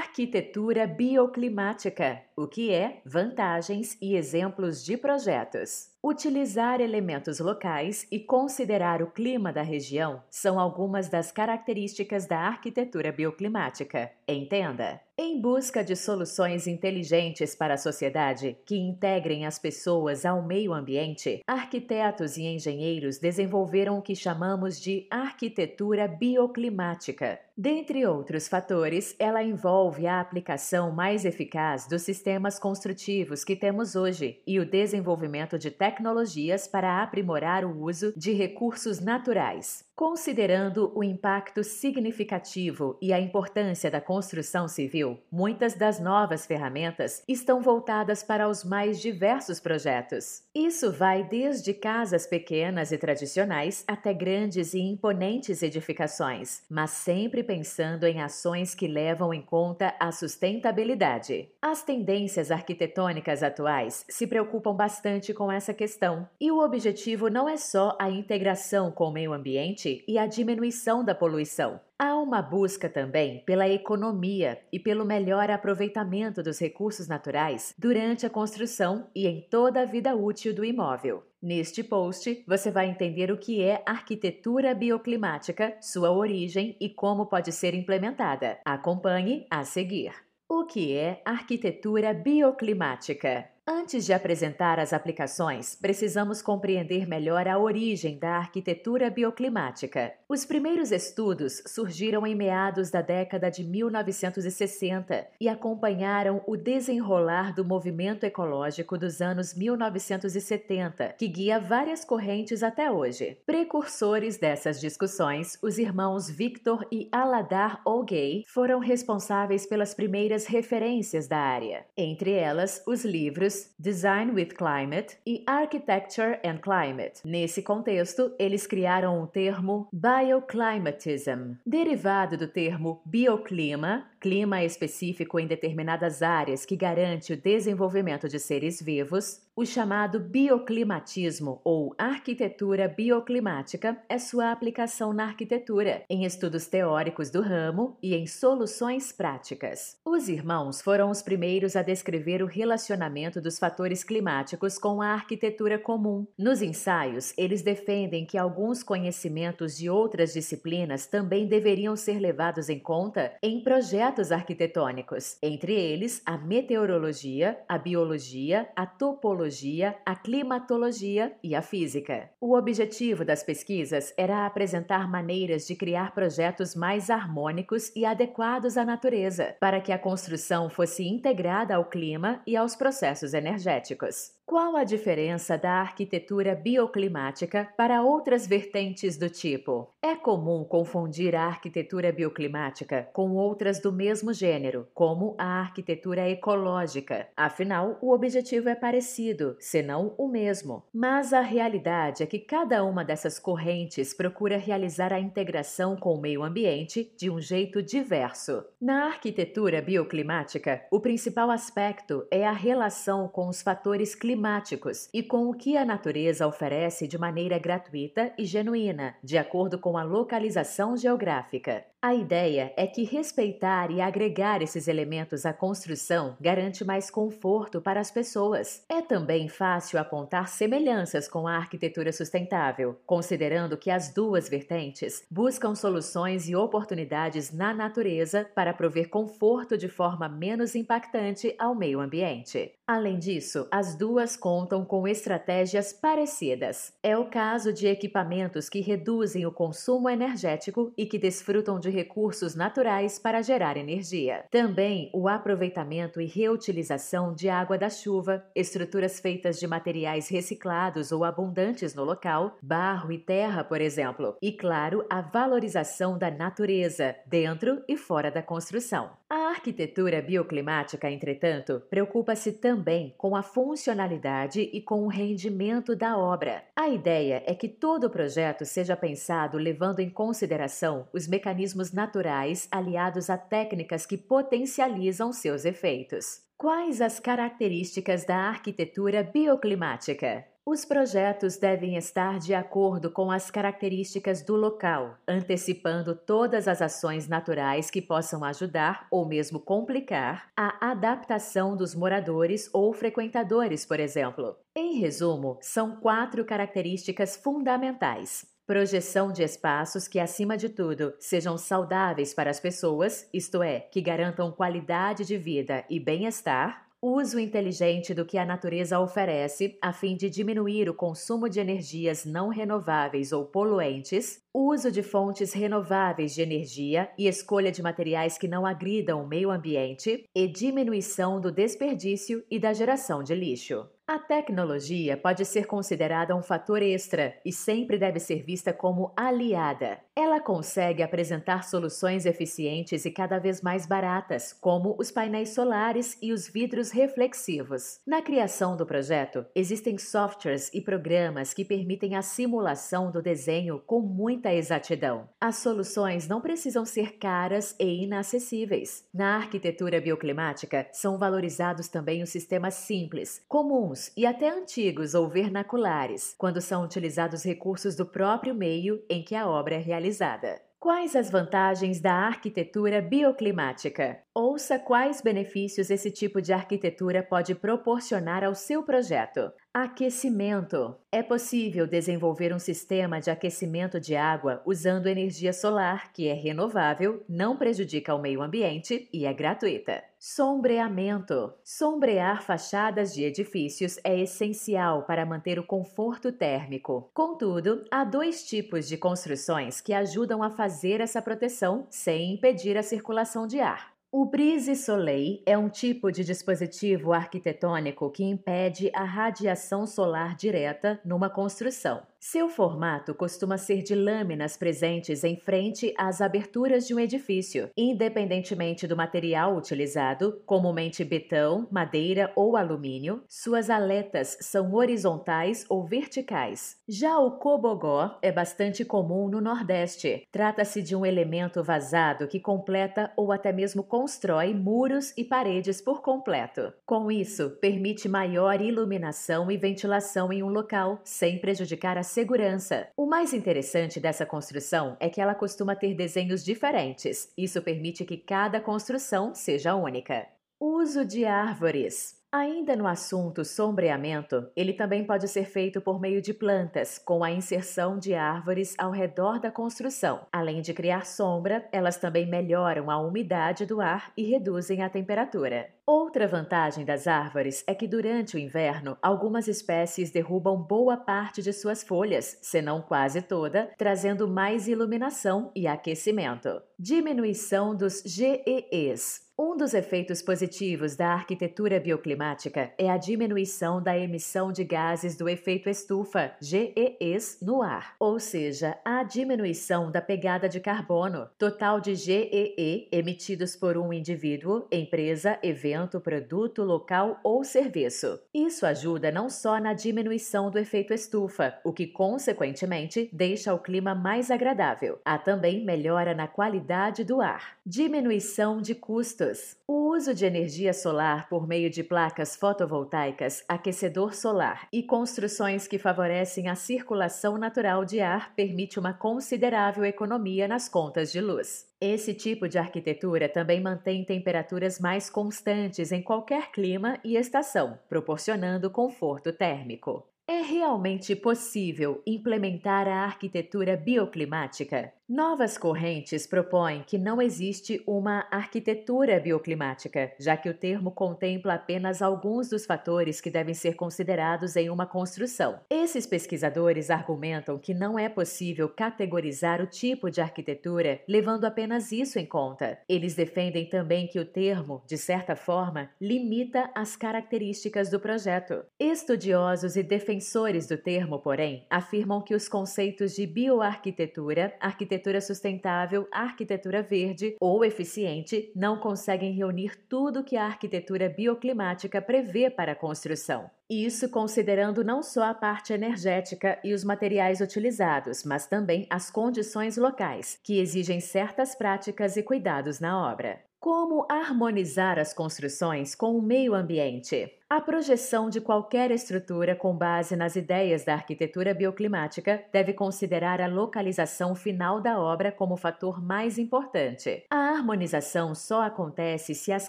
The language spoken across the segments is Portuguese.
Arquitetura bioclimática, o que é, vantagens e exemplos de projetos. Utilizar elementos locais e considerar o clima da região são algumas das características da arquitetura bioclimática. Entenda. Em busca de soluções inteligentes para a sociedade que integrem as pessoas ao meio ambiente, arquitetos e engenheiros desenvolveram o que chamamos de arquitetura bioclimática. Dentre outros fatores, ela envolve a aplicação mais eficaz dos sistemas construtivos que temos hoje e o desenvolvimento de tecnologias para aprimorar o uso de recursos naturais. Considerando o impacto significativo e a importância da construção civil, muitas das novas ferramentas estão voltadas para os mais diversos projetos. Isso vai desde casas pequenas e tradicionais até grandes e imponentes edificações, mas sempre pensando em ações que levam em conta a sustentabilidade. As tendências arquitetônicas atuais se preocupam bastante com essa questão, e o objetivo não é só a integração com o meio ambiente e a diminuição da poluição. Há uma busca também pela economia e pelo melhor aproveitamento dos recursos naturais durante a construção e em toda a vida útil do imóvel. Neste post, você vai entender o que é arquitetura bioclimática, sua origem e como pode ser implementada. Acompanhe a seguir. O que é arquitetura bioclimática? Antes de apresentar as aplicações, precisamos compreender melhor a origem da arquitetura bioclimática. Os primeiros estudos surgiram em meados da década de 1960 e acompanharam o desenrolar do movimento ecológico dos anos 1970, que guia várias correntes até hoje. Precursores dessas discussões, os irmãos Victor e Aladar Olgay foram responsáveis pelas primeiras referências da área, entre elas os livros Design with Climate e Architecture and Climate. Nesse contexto, eles criaram o termo bioclimatism, derivado do termo bioclima, clima específico em determinadas áreas que garante o desenvolvimento de seres vivos, o chamado bioclimatismo ou arquitetura bioclimática é sua aplicação na arquitetura, em estudos teóricos do ramo e em soluções práticas. Os irmãos foram os primeiros a descrever o relacionamento dos fatores climáticos com a arquitetura comum. Nos ensaios, eles defendem que alguns conhecimentos de outras disciplinas também deveriam ser levados em conta em projetos arquitetônicos, entre eles a meteorologia, a biologia, a topologia a climatologia e a física. O objetivo das pesquisas era apresentar maneiras de criar projetos mais harmônicos e adequados à natureza, para que a construção fosse integrada ao clima e aos processos energéticos. Qual a diferença da arquitetura bioclimática para outras vertentes do tipo? É comum confundir a arquitetura bioclimática com outras do mesmo gênero, como a arquitetura ecológica. Afinal, o objetivo é parecido, senão o mesmo. Mas a realidade é que cada uma dessas correntes procura realizar a integração com o meio ambiente de um jeito diverso. Na arquitetura bioclimática, o principal aspecto é a relação com os fatores climáticos climáticos e com o que a natureza oferece de maneira gratuita e genuína, de acordo com a localização geográfica. A ideia é que respeitar e agregar esses elementos à construção garante mais conforto para as pessoas. É também fácil apontar semelhanças com a arquitetura sustentável, considerando que as duas vertentes buscam soluções e oportunidades na natureza para prover conforto de forma menos impactante ao meio ambiente. Além disso, as duas contam com estratégias parecidas. É o caso de equipamentos que reduzem o consumo energético e que desfrutam de recursos naturais para gerar energia. Também o aproveitamento e reutilização de água da chuva, estruturas feitas de materiais reciclados ou abundantes no local, barro e terra, por exemplo. E, claro, a valorização da natureza, dentro e fora da construção. A arquitetura bioclimática, entretanto, preocupa-se também com a funcionalidade e com o rendimento da obra. A ideia é que todo o projeto seja pensado levando em consideração os mecanismos naturais aliados a técnicas que potencializam seus efeitos. Quais as características da arquitetura bioclimática? Os projetos devem estar de acordo com as características do local, antecipando todas as ações naturais que possam ajudar ou mesmo complicar a adaptação dos moradores ou frequentadores, por exemplo. Em resumo, são quatro características fundamentais. Projeção de espaços que, acima de tudo, sejam saudáveis para as pessoas, isto é, que garantam qualidade de vida e bem-estar uso inteligente do que a natureza oferece a fim de diminuir o consumo de energias não renováveis ou poluentes, uso de fontes renováveis de energia e escolha de materiais que não agridam o meio ambiente e diminuição do desperdício e da geração de lixo. A tecnologia pode ser considerada um fator extra e sempre deve ser vista como aliada. Ela consegue apresentar soluções eficientes e cada vez mais baratas, como os painéis solares e os vidros reflexivos. Na criação do projeto, existem softwares e programas que permitem a simulação do desenho com muita exatidão. As soluções não precisam ser caras e inacessíveis. Na arquitetura bioclimática, são valorizados também os sistemas simples, comuns e até antigos ou vernaculares, quando são utilizados recursos do próprio meio em que a obra é realizada. Quais as vantagens da arquitetura bioclimática? Ouça quais benefícios esse tipo de arquitetura pode proporcionar ao seu projeto. Aquecimento. É possível desenvolver um sistema de aquecimento de água usando energia solar, que é renovável, não prejudica o meio ambiente e é gratuita. Sombreamento. Sombrear fachadas de edifícios é essencial para manter o conforto térmico. Contudo, há dois tipos de construções que ajudam a fazer essa proteção sem impedir a circulação de ar. O brise-soleil é um tipo de dispositivo arquitetônico que impede a radiação solar direta numa construção. Seu formato costuma ser de lâminas presentes em frente às aberturas de um edifício, independentemente do material utilizado, comumente betão, madeira ou alumínio. Suas aletas são horizontais ou verticais. Já o cobogó é bastante comum no Nordeste. Trata-se de um elemento vazado que completa ou até mesmo constrói muros e paredes por completo. Com isso, permite maior iluminação e ventilação em um local, sem prejudicar a segurança. O mais interessante dessa construção é que ela costuma ter desenhos diferentes. Isso permite que cada construção seja única. Uso de árvores. Ainda no assunto sombreamento, ele também pode ser feito por meio de plantas, com a inserção de árvores ao redor da construção. Além de criar sombra, elas também melhoram a umidade do ar e reduzem a temperatura. Outra vantagem das árvores é que durante o inverno, algumas espécies derrubam boa parte de suas folhas, se não quase toda, trazendo mais iluminação e aquecimento. Diminuição dos GEEs. Um dos efeitos positivos da arquitetura bioclimática é a diminuição da emissão de gases do efeito estufa, GEEs, no ar, ou seja, a diminuição da pegada de carbono total de GEE emitidos por um indivíduo, empresa, evento, produto, local ou serviço. Isso ajuda não só na diminuição do efeito estufa, o que consequentemente deixa o clima mais agradável, há também melhora na qualidade do ar. Diminuição de custos o uso de energia solar por meio de placas fotovoltaicas, aquecedor solar e construções que favorecem a circulação natural de ar permite uma considerável economia nas contas de luz. Esse tipo de arquitetura também mantém temperaturas mais constantes em qualquer clima e estação, proporcionando conforto térmico. É realmente possível implementar a arquitetura bioclimática? Novas correntes propõem que não existe uma arquitetura bioclimática, já que o termo contempla apenas alguns dos fatores que devem ser considerados em uma construção. Esses pesquisadores argumentam que não é possível categorizar o tipo de arquitetura levando apenas isso em conta. Eles defendem também que o termo, de certa forma, limita as características do projeto. Estudiosos e defensores do termo, porém, afirmam que os conceitos de bioarquitetura, arquitetura arquitetura sustentável, arquitetura verde ou eficiente não conseguem reunir tudo que a arquitetura bioclimática prevê para a construção. Isso considerando não só a parte energética e os materiais utilizados, mas também as condições locais, que exigem certas práticas e cuidados na obra. Como harmonizar as construções com o meio ambiente? A projeção de qualquer estrutura com base nas ideias da arquitetura bioclimática deve considerar a localização final da obra como fator mais importante. A harmonização só acontece se as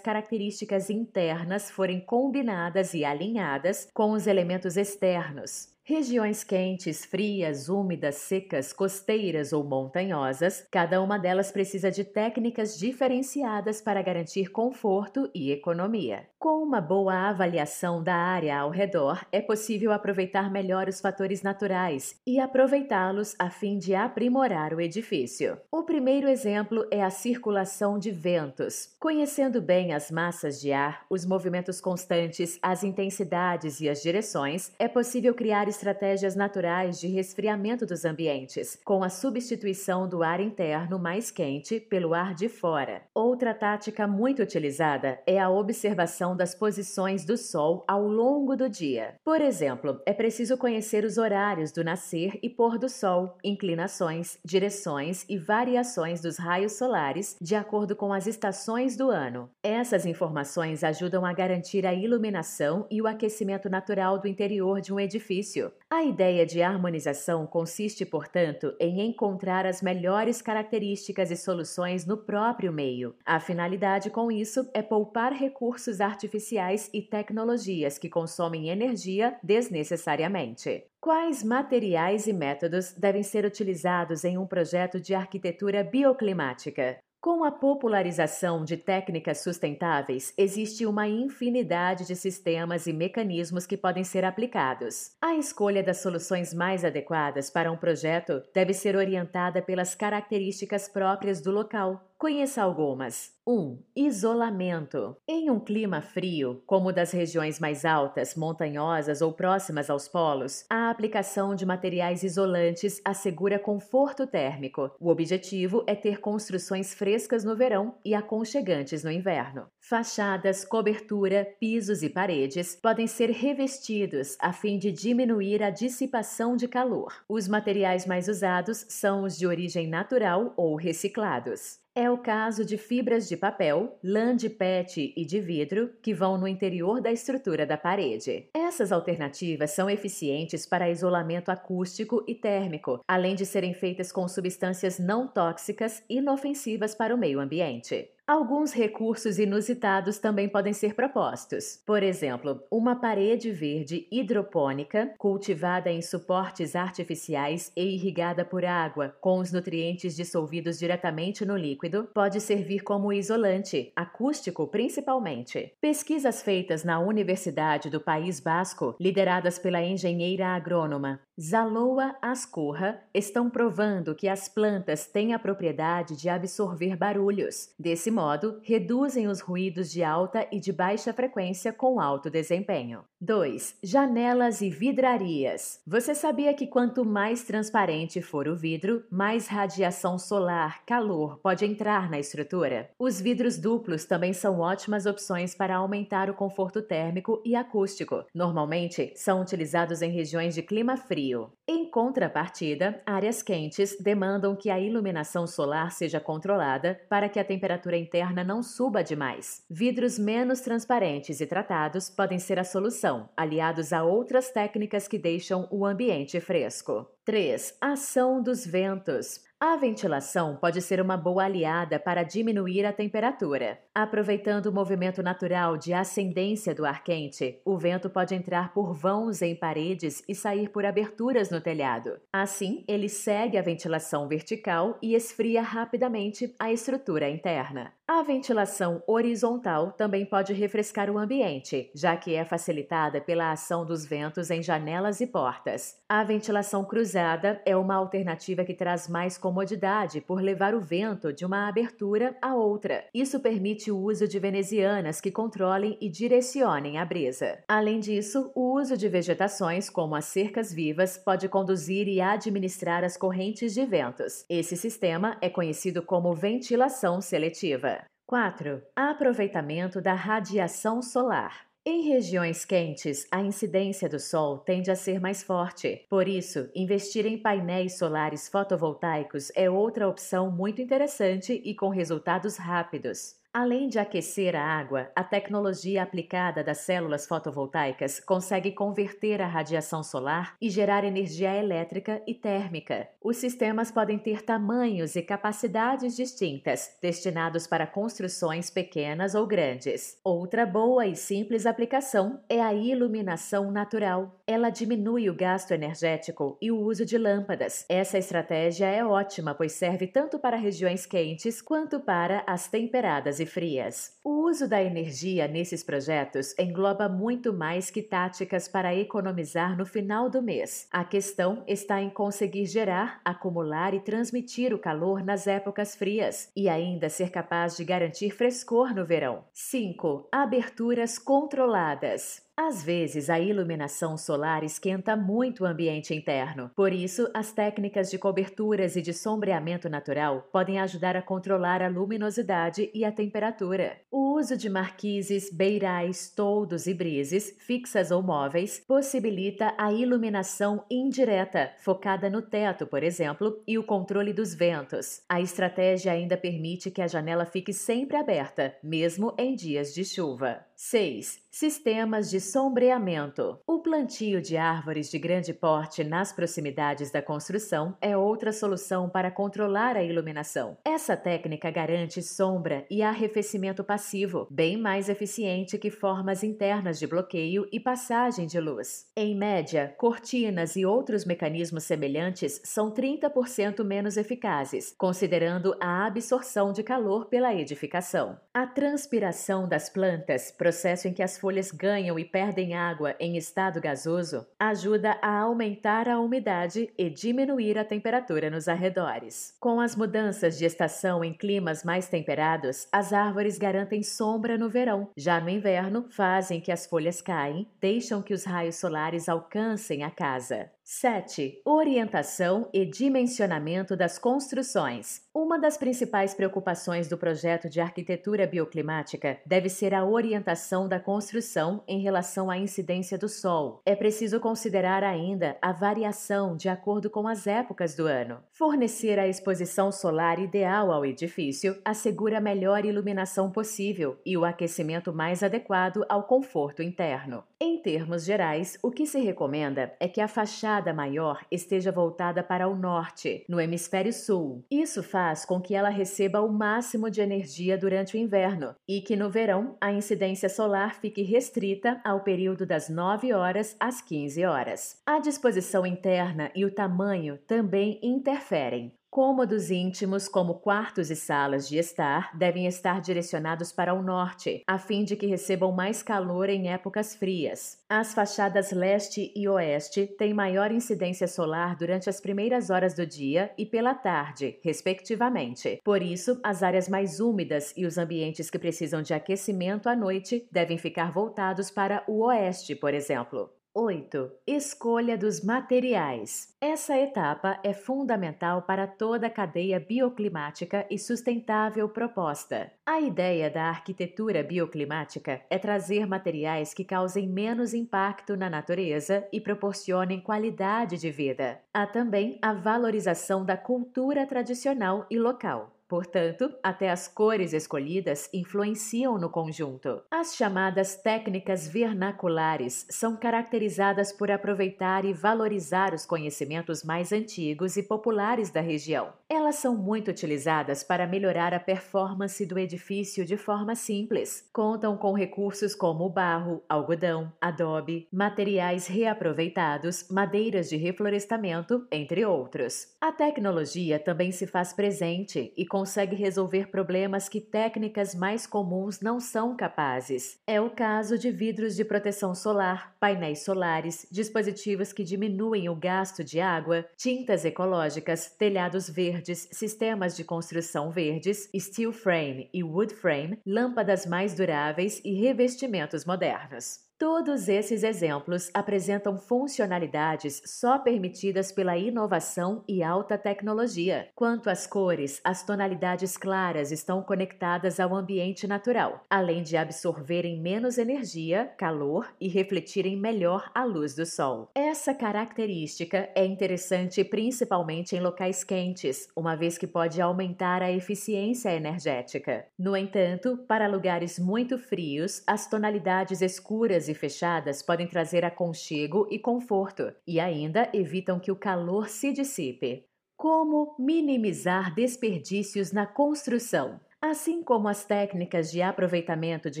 características internas forem combinadas e alinhadas com os elementos externos. Regiões quentes, frias, úmidas, secas, costeiras ou montanhosas, cada uma delas precisa de técnicas diferenciadas para garantir conforto e economia. Com uma boa avaliação da área ao redor, é possível aproveitar melhor os fatores naturais e aproveitá-los a fim de aprimorar o edifício. O primeiro exemplo é a circulação de ventos. Conhecendo bem as massas de ar, os movimentos constantes, as intensidades e as direções, é possível criar estratégias naturais de resfriamento dos ambientes, com a substituição do ar interno mais quente pelo ar de fora. Outra tática muito utilizada é a observação das posições do Sol ao longo do dia. Por exemplo, é preciso conhecer os horários do nascer e pôr do Sol, inclinações, direções e variações dos raios solares de acordo com as estações do ano. Essas informações ajudam a garantir a iluminação e o aquecimento natural do interior de um edifício a ideia de harmonização consiste, portanto, em encontrar as melhores características e soluções no próprio meio. A finalidade com isso é poupar recursos artificiais e tecnologias que consomem energia desnecessariamente. Quais materiais e métodos devem ser utilizados em um projeto de arquitetura bioclimática? Com a popularização de técnicas sustentáveis, existe uma infinidade de sistemas e mecanismos que podem ser aplicados. A escolha das soluções mais adequadas para um projeto deve ser orientada pelas características próprias do local. Conheça algumas. 1. Um, isolamento. Em um clima frio, como o das regiões mais altas, montanhosas ou próximas aos polos, a aplicação de materiais isolantes assegura conforto térmico. O objetivo é ter construções frescas no verão e aconchegantes no inverno. Fachadas, cobertura, pisos e paredes podem ser revestidos a fim de diminuir a dissipação de calor. Os materiais mais usados são os de origem natural ou reciclados. É o caso de fibras de papel, lã de PET e de vidro que vão no interior da estrutura da parede. Essas alternativas são eficientes para isolamento acústico e térmico, além de serem feitas com substâncias não tóxicas inofensivas para o meio ambiente. Alguns recursos inusitados também podem ser propostos. Por exemplo, uma parede verde hidropônica, cultivada em suportes artificiais e irrigada por água, com os nutrientes dissolvidos diretamente no líquido, pode servir como isolante, acústico principalmente. Pesquisas feitas na Universidade do País Basco, lideradas pela engenheira agrônoma Zaloa Ascurra, estão provando que as plantas têm a propriedade de absorver barulhos. Desse modo, reduzem os ruídos de alta e de baixa frequência com alto desempenho. 2. Janelas e vidrarias. Você sabia que quanto mais transparente for o vidro, mais radiação solar, calor pode entrar na estrutura? Os vidros duplos também são ótimas opções para aumentar o conforto térmico e acústico. Normalmente, são utilizados em regiões de clima frio. Em contrapartida, áreas quentes demandam que a iluminação solar seja controlada para que a temperatura interna não suba demais. Vidros menos transparentes e tratados podem ser a solução, aliados a outras técnicas que deixam o ambiente fresco. 3. Ação dos ventos. A ventilação pode ser uma boa aliada para diminuir a temperatura. Aproveitando o movimento natural de ascendência do ar quente, o vento pode entrar por vãos em paredes e sair por aberturas no telhado. Assim, ele segue a ventilação vertical e esfria rapidamente a estrutura interna. A ventilação horizontal também pode refrescar o ambiente, já que é facilitada pela ação dos ventos em janelas e portas. A ventilação cruzada é uma alternativa que traz mais comodidade por levar o vento de uma abertura a outra. Isso permite o uso de venezianas que controlem e direcionem a brisa. Além disso, o uso de vegetações, como as cercas vivas, pode conduzir e administrar as correntes de ventos. Esse sistema é conhecido como ventilação seletiva. 4. Aproveitamento da radiação solar. Em regiões quentes, a incidência do Sol tende a ser mais forte. Por isso, investir em painéis solares fotovoltaicos é outra opção muito interessante e com resultados rápidos. Além de aquecer a água, a tecnologia aplicada das células fotovoltaicas consegue converter a radiação solar e gerar energia elétrica e térmica. Os sistemas podem ter tamanhos e capacidades distintas, destinados para construções pequenas ou grandes. Outra boa e simples aplicação é a iluminação natural. Ela diminui o gasto energético e o uso de lâmpadas. Essa estratégia é ótima, pois serve tanto para regiões quentes quanto para as temperadas e frias. O uso da energia nesses projetos engloba muito mais que táticas para economizar no final do mês. A questão está em conseguir gerar, acumular e transmitir o calor nas épocas frias e ainda ser capaz de garantir frescor no verão. 5. Aberturas controladas. Às vezes, a iluminação solar esquenta muito o ambiente interno. Por isso, as técnicas de coberturas e de sombreamento natural podem ajudar a controlar a luminosidade e a temperatura. O uso de marquises, beirais, toldos e brises, fixas ou móveis, possibilita a iluminação indireta, focada no teto, por exemplo, e o controle dos ventos. A estratégia ainda permite que a janela fique sempre aberta, mesmo em dias de chuva. 6. Sistemas de sombreamento. O plantio de árvores de grande porte nas proximidades da construção é outra solução para controlar a iluminação. Essa técnica garante sombra e arrefecimento passivo, bem mais eficiente que formas internas de bloqueio e passagem de luz. Em média, cortinas e outros mecanismos semelhantes são 30% menos eficazes, considerando a absorção de calor pela edificação. A transpiração das plantas, processo em que as folhas ganham e perdem água em estado gasoso, ajuda a aumentar a umidade e diminuir a temperatura nos arredores. Com as mudanças de estação em climas mais temperados, as árvores garantem sombra no verão. Já no inverno, fazem que as folhas caem, deixam que os raios solares alcancem a casa. 7. Orientação e dimensionamento das construções. Uma das principais preocupações do projeto de arquitetura bioclimática deve ser a orientação da construção em relação à incidência do Sol. É preciso considerar ainda a variação de acordo com as épocas do ano. Fornecer a exposição solar ideal ao edifício assegura a melhor iluminação possível e o aquecimento mais adequado ao conforto interno. Em termos gerais, o que se recomenda é que a fachada maior esteja voltada para o norte, no hemisfério sul. Isso faz com que ela receba o máximo de energia durante o inverno e que no verão a incidência solar fique restrita ao período das 9 horas às 15 horas. A disposição interna e o tamanho também interferem. Cômodos íntimos, como quartos e salas de estar, devem estar direcionados para o norte, a fim de que recebam mais calor em épocas frias. As fachadas leste e oeste têm maior incidência solar durante as primeiras horas do dia e pela tarde, respectivamente. Por isso, as áreas mais úmidas e os ambientes que precisam de aquecimento à noite devem ficar voltados para o oeste, por exemplo. 8. Escolha dos materiais. Essa etapa é fundamental para toda a cadeia bioclimática e sustentável proposta. A ideia da arquitetura bioclimática é trazer materiais que causem menos impacto na natureza e proporcionem qualidade de vida. Há também a valorização da cultura tradicional e local. Portanto, até as cores escolhidas influenciam no conjunto. As chamadas técnicas vernaculares são caracterizadas por aproveitar e valorizar os conhecimentos mais antigos e populares da região. Elas são muito utilizadas para melhorar a performance do edifício de forma simples. Contam com recursos como barro, algodão, adobe, materiais reaproveitados, madeiras de reflorestamento, entre outros. A tecnologia também se faz presente e consegue resolver problemas que técnicas mais comuns não são capazes. É o caso de vidros de proteção solar, painéis solares, dispositivos que diminuem o gasto de água, tintas ecológicas, telhados verdes, sistemas de construção verdes, steel frame e wood frame, lâmpadas mais duráveis e revestimentos modernos. Todos esses exemplos apresentam funcionalidades só permitidas pela inovação e alta tecnologia. Quanto às cores, as tonalidades claras estão conectadas ao ambiente natural, além de absorverem menos energia, calor e refletirem melhor a luz do sol. Essa característica é interessante principalmente em locais quentes, uma vez que pode aumentar a eficiência energética. No entanto, para lugares muito frios, as tonalidades escuras e fechadas podem trazer aconchego e conforto, e ainda evitam que o calor se dissipe. Como minimizar desperdícios na construção? Assim como as técnicas de aproveitamento de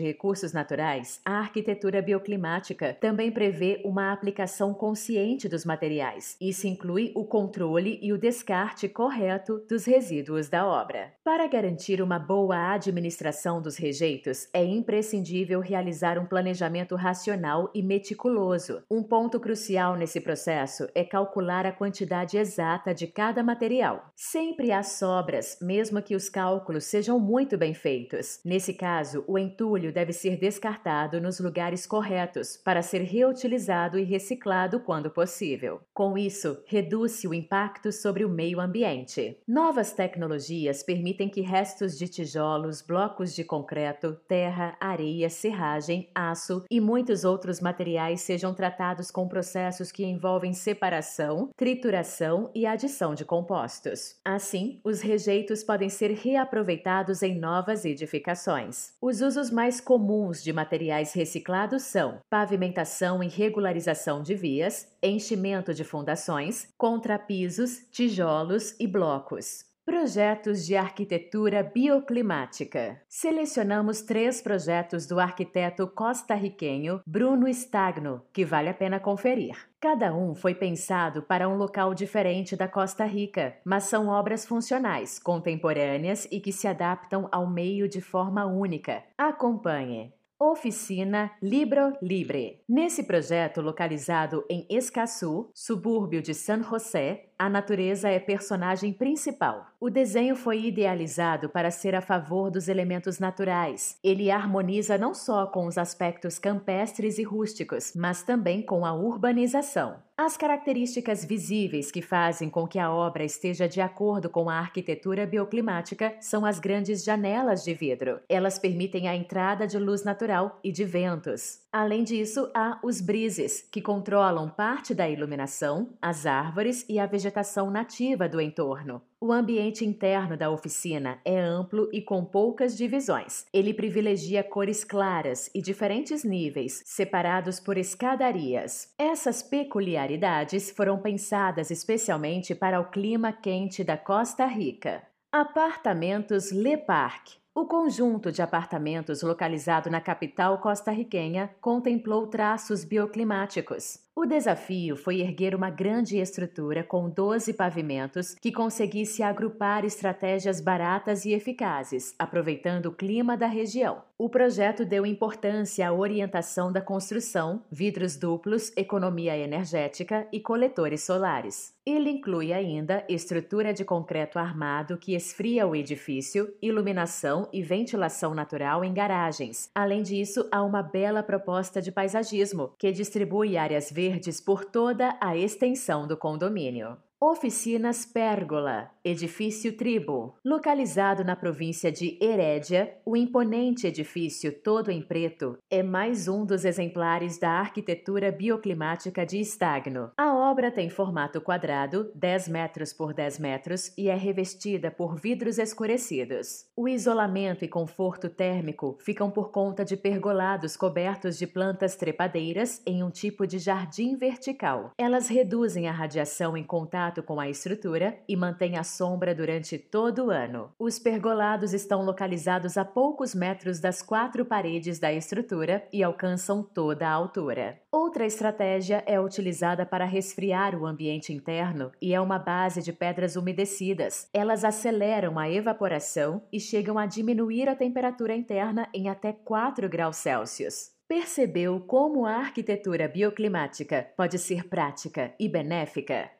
recursos naturais, a arquitetura bioclimática também prevê uma aplicação consciente dos materiais. Isso inclui o controle e o descarte correto dos resíduos da obra. Para garantir uma boa administração dos rejeitos, é imprescindível realizar um planejamento racional e meticuloso. Um ponto crucial nesse processo é calcular a quantidade exata de cada material. Sempre há sobras, mesmo que os cálculos sejam muito bem feitos. Nesse caso, o entulho deve ser descartado nos lugares corretos para ser reutilizado e reciclado quando possível. Com isso, reduz-se o impacto sobre o meio ambiente. Novas tecnologias permitem que restos de tijolos, blocos de concreto, terra, areia, serragem, aço e muitos outros materiais sejam tratados com processos que envolvem separação, trituração e adição de compostos. Assim, os rejeitos podem ser reaproveitados em novas edificações. Os usos mais comuns de materiais reciclados são pavimentação e regularização de vias, enchimento de fundações, contrapisos, tijolos e blocos. Projetos de arquitetura bioclimática. Selecionamos três projetos do arquiteto costarriquenho Bruno Stagno, que vale a pena conferir. Cada um foi pensado para um local diferente da Costa Rica, mas são obras funcionais, contemporâneas e que se adaptam ao meio de forma única. Acompanhe. Oficina Libro Libre. Nesse projeto localizado em Escazú, subúrbio de San José, a natureza é personagem principal. O desenho foi idealizado para ser a favor dos elementos naturais. Ele harmoniza não só com os aspectos campestres e rústicos, mas também com a urbanização. As características visíveis que fazem com que a obra esteja de acordo com a arquitetura bioclimática são as grandes janelas de vidro. Elas permitem a entrada de luz natural e de ventos. Além disso, há os brises, que controlam parte da iluminação, as árvores e a vegetação nativa do entorno. O ambiente interno da oficina é amplo e com poucas divisões. Ele privilegia cores claras e diferentes níveis, separados por escadarias. Essas peculiaridades foram pensadas especialmente para o clima quente da Costa Rica. Apartamentos Le Parc o conjunto de apartamentos localizado na capital costarriquenha contemplou traços bioclimáticos. O desafio foi erguer uma grande estrutura com 12 pavimentos que conseguisse agrupar estratégias baratas e eficazes, aproveitando o clima da região. O projeto deu importância à orientação da construção, vidros duplos, economia energética e coletores solares. Ele inclui ainda estrutura de concreto armado que esfria o edifício, iluminação e ventilação natural em garagens. Além disso, há uma bela proposta de paisagismo que distribui áreas verdes por toda a extensão do condomínio. Oficinas Pérgola, edifício Tribo. Localizado na província de Herédia, o imponente edifício todo em preto é mais um dos exemplares da arquitetura bioclimática de Stagno. A obra tem formato quadrado, 10 metros por 10 metros, e é revestida por vidros escurecidos. O isolamento e conforto térmico ficam por conta de pergolados cobertos de plantas trepadeiras em um tipo de jardim vertical. Elas reduzem a radiação em contato contato com a estrutura e mantém a sombra durante todo o ano. Os pergolados estão localizados a poucos metros das quatro paredes da estrutura e alcançam toda a altura. Outra estratégia é utilizada para resfriar o ambiente interno e é uma base de pedras umedecidas. Elas aceleram a evaporação e chegam a diminuir a temperatura interna em até 4 graus Celsius. Percebeu como a arquitetura bioclimática pode ser prática e benéfica?